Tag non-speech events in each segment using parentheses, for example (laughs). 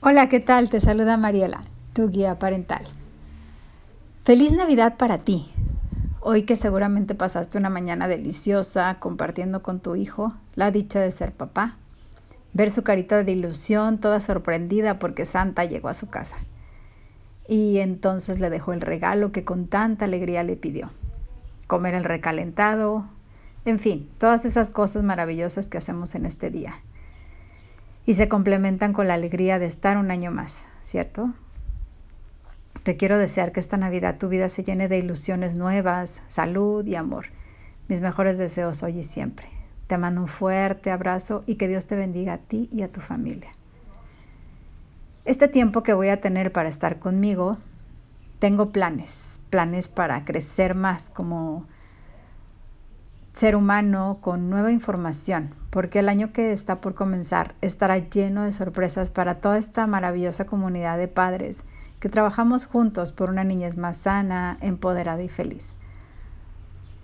Hola, ¿qué tal? Te saluda Mariela, tu guía parental. Feliz Navidad para ti. Hoy que seguramente pasaste una mañana deliciosa compartiendo con tu hijo la dicha de ser papá. Ver su carita de ilusión, toda sorprendida porque Santa llegó a su casa. Y entonces le dejó el regalo que con tanta alegría le pidió. Comer el recalentado, en fin, todas esas cosas maravillosas que hacemos en este día. Y se complementan con la alegría de estar un año más, ¿cierto? Te quiero desear que esta Navidad tu vida se llene de ilusiones nuevas, salud y amor. Mis mejores deseos hoy y siempre. Te mando un fuerte abrazo y que Dios te bendiga a ti y a tu familia. Este tiempo que voy a tener para estar conmigo, tengo planes, planes para crecer más como ser humano con nueva información, porque el año que está por comenzar estará lleno de sorpresas para toda esta maravillosa comunidad de padres que trabajamos juntos por una niñez más sana, empoderada y feliz.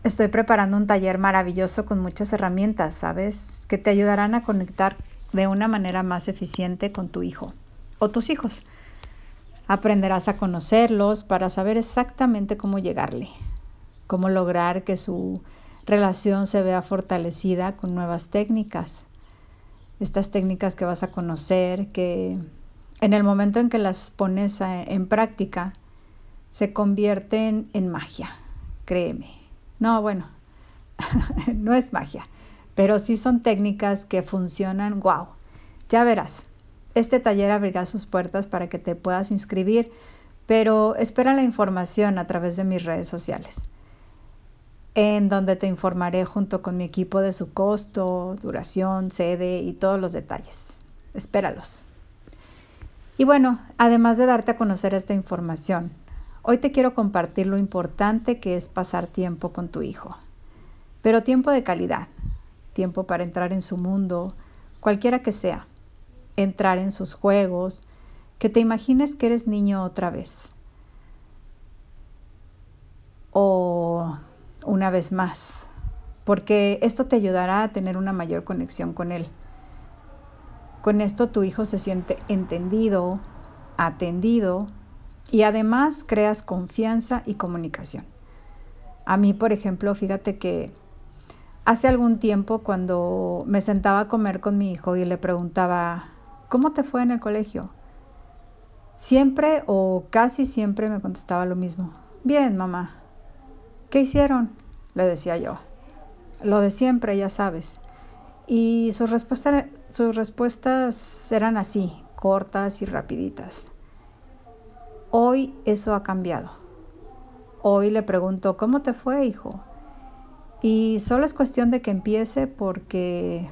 Estoy preparando un taller maravilloso con muchas herramientas, ¿sabes? Que te ayudarán a conectar de una manera más eficiente con tu hijo o tus hijos. Aprenderás a conocerlos para saber exactamente cómo llegarle, cómo lograr que su relación se vea fortalecida con nuevas técnicas. Estas técnicas que vas a conocer, que en el momento en que las pones en práctica, se convierten en magia, créeme. No, bueno, (laughs) no es magia, pero sí son técnicas que funcionan, wow. Ya verás, este taller abrirá sus puertas para que te puedas inscribir, pero espera la información a través de mis redes sociales en donde te informaré junto con mi equipo de su costo, duración, sede y todos los detalles. Espéralos. Y bueno, además de darte a conocer esta información, hoy te quiero compartir lo importante que es pasar tiempo con tu hijo. Pero tiempo de calidad, tiempo para entrar en su mundo, cualquiera que sea, entrar en sus juegos, que te imagines que eres niño otra vez. O una vez más, porque esto te ayudará a tener una mayor conexión con Él. Con esto tu hijo se siente entendido, atendido y además creas confianza y comunicación. A mí, por ejemplo, fíjate que hace algún tiempo cuando me sentaba a comer con mi hijo y le preguntaba, ¿cómo te fue en el colegio? Siempre o casi siempre me contestaba lo mismo. Bien, mamá. ¿Qué hicieron? Le decía yo. Lo de siempre, ya sabes. Y sus respuestas, sus respuestas eran así, cortas y rapiditas. Hoy eso ha cambiado. Hoy le pregunto, ¿cómo te fue, hijo? Y solo es cuestión de que empiece porque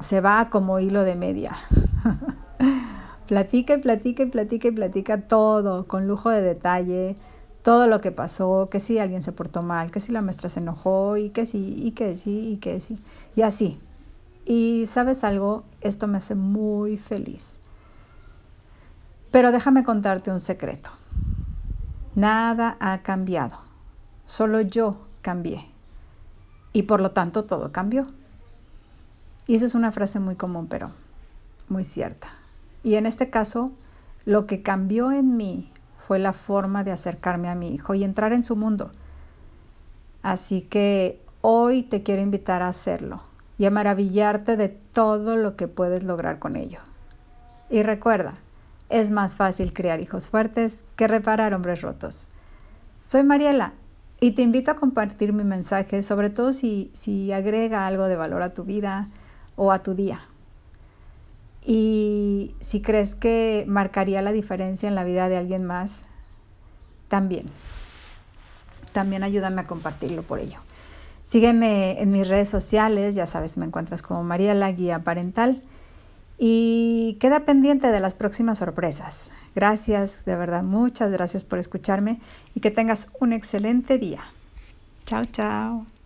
se va como hilo de media. (laughs) platica y platica y platica y platica todo con lujo de detalle, todo lo que pasó, que si alguien se portó mal, que si la maestra se enojó y que sí, y que sí, y que sí, y así. Y sabes algo, esto me hace muy feliz. Pero déjame contarte un secreto. Nada ha cambiado, solo yo cambié. Y por lo tanto todo cambió. Y esa es una frase muy común, pero muy cierta. Y en este caso, lo que cambió en mí fue la forma de acercarme a mi hijo y entrar en su mundo. Así que hoy te quiero invitar a hacerlo y a maravillarte de todo lo que puedes lograr con ello. Y recuerda, es más fácil criar hijos fuertes que reparar hombres rotos. Soy Mariela y te invito a compartir mi mensaje, sobre todo si, si agrega algo de valor a tu vida o a tu día si crees que marcaría la diferencia en la vida de alguien más, también. También ayúdame a compartirlo por ello. Sígueme en mis redes sociales, ya sabes, me encuentras como María la Guía Parental y queda pendiente de las próximas sorpresas. Gracias, de verdad, muchas gracias por escucharme y que tengas un excelente día. Chao, chao.